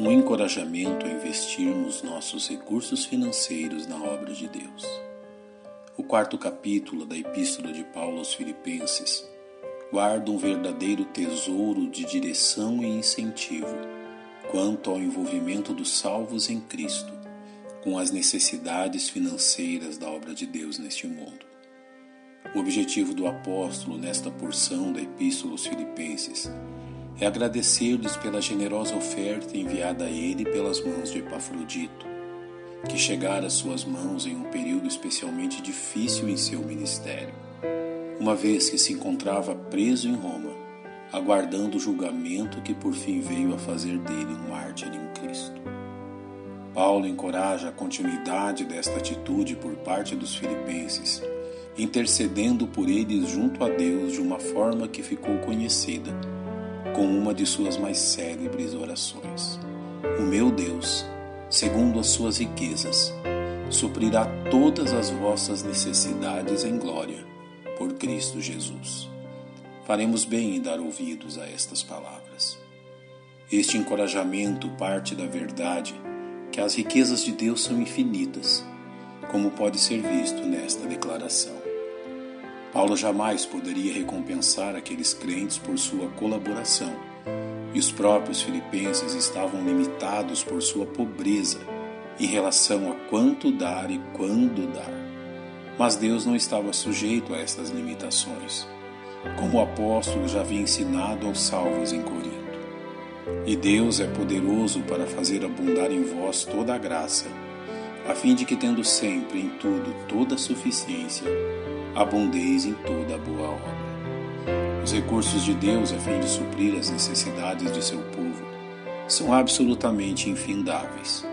um encorajamento a investirmos nossos recursos financeiros na obra de Deus. O quarto capítulo da Epístola de Paulo aos Filipenses guarda um verdadeiro tesouro de direção e incentivo quanto ao envolvimento dos salvos em Cristo com as necessidades financeiras da obra de Deus neste mundo. O objetivo do apóstolo nesta porção da Epístola aos Filipenses é agradecer-lhes pela generosa oferta enviada a ele pelas mãos de Epafrodito, que chegara às suas mãos em um período especialmente difícil em seu ministério, uma vez que se encontrava preso em Roma, aguardando o julgamento que por fim veio a fazer dele um mártir em Cristo. Paulo encoraja a continuidade desta atitude por parte dos filipenses, intercedendo por eles junto a Deus de uma forma que ficou conhecida com uma de suas mais célebres orações. O meu Deus, segundo as suas riquezas, suprirá todas as vossas necessidades em glória, por Cristo Jesus. Faremos bem em dar ouvidos a estas palavras. Este encorajamento parte da verdade que as riquezas de Deus são infinitas, como pode ser visto nesta declaração. Paulo jamais poderia recompensar aqueles crentes por sua colaboração, e os próprios filipenses estavam limitados por sua pobreza em relação a quanto dar e quando dar. Mas Deus não estava sujeito a estas limitações, como o apóstolo já havia ensinado aos salvos em Corinto. E Deus é poderoso para fazer abundar em vós toda a graça, a fim de que, tendo sempre em tudo toda a suficiência, abundeis em toda boa obra. Os recursos de Deus a fim de suprir as necessidades de seu povo são absolutamente infindáveis,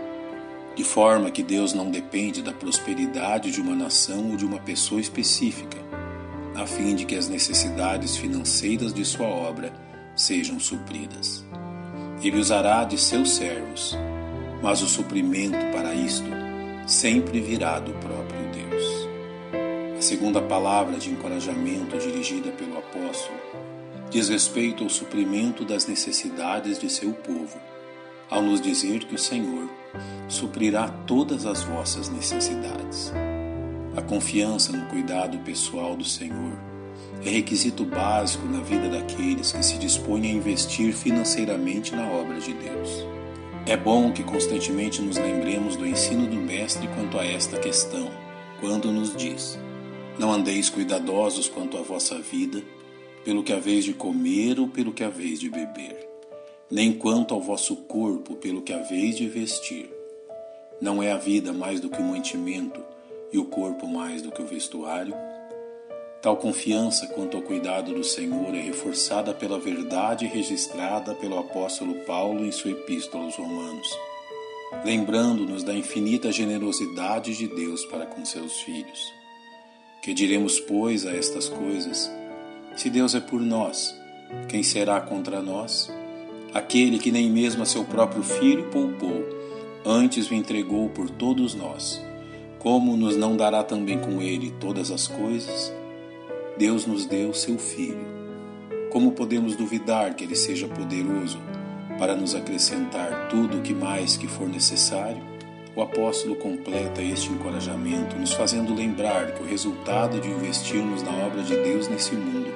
de forma que Deus não depende da prosperidade de uma nação ou de uma pessoa específica, a fim de que as necessidades financeiras de sua obra sejam supridas. Ele usará de seus servos, mas o suprimento para isto sempre virá do próprio. A segunda palavra de encorajamento dirigida pelo apóstolo diz respeito ao suprimento das necessidades de seu povo, ao nos dizer que o Senhor suprirá todas as vossas necessidades. A confiança no cuidado pessoal do Senhor é requisito básico na vida daqueles que se dispõem a investir financeiramente na obra de Deus. É bom que constantemente nos lembremos do ensino do Mestre quanto a esta questão, quando nos diz: Não andeis cuidadosos quanto à vossa vida, pelo que haveis de comer ou pelo que haveis de beber, nem quanto ao vosso corpo, pelo que haveis de vestir. Não é a vida mais do que o mantimento, e o corpo mais do que o vestuário? Tal confiança quanto ao cuidado do Senhor é reforçada pela verdade registrada pelo apóstolo Paulo em sua epístola aos Romanos, lembrando-nos da infinita generosidade de Deus para com seus filhos. Que diremos, pois, a estas coisas? Se Deus é por nós, quem será contra nós? Aquele que nem mesmo a seu próprio filho poupou, antes o entregou por todos nós, como nos não dará também com ele todas as coisas? Deus nos deu seu Filho. Como podemos duvidar que Ele seja poderoso para nos acrescentar tudo o que mais que for necessário? O apóstolo completa este encorajamento, nos fazendo lembrar que o resultado de investirmos na obra de Deus nesse mundo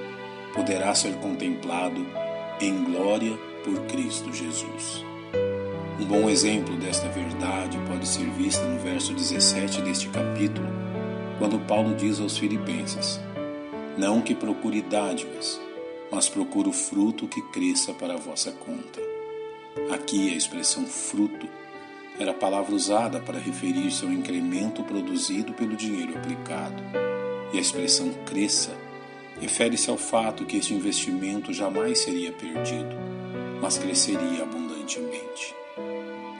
poderá ser contemplado em glória por Cristo Jesus. Um bom exemplo desta verdade pode ser visto no verso 17 deste capítulo, quando Paulo diz aos Filipenses: não que procure dádivas, mas procure o fruto que cresça para a vossa conta. Aqui a expressão fruto era a palavra usada para referir-se ao incremento produzido pelo dinheiro aplicado. E a expressão cresça refere-se ao fato que este investimento jamais seria perdido, mas cresceria abundantemente.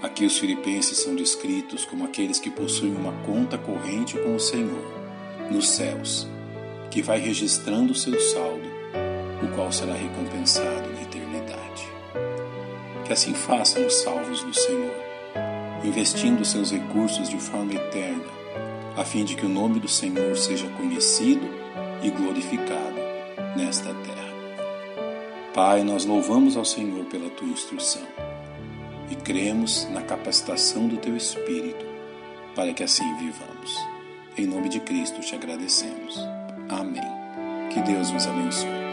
Aqui os filipenses são descritos como aqueles que possuem uma conta corrente com o Senhor, nos céus, que vai registrando o seu saldo, o qual será recompensado na eternidade. Que assim façam os salvos do Senhor, investindo seus recursos de forma eterna, a fim de que o nome do Senhor seja conhecido e glorificado nesta terra. Pai, nós louvamos ao Senhor pela tua instrução e cremos na capacitação do Teu Espírito para que assim vivamos. Em nome de Cristo te agradecemos. Amém. Que Deus vos abençoe.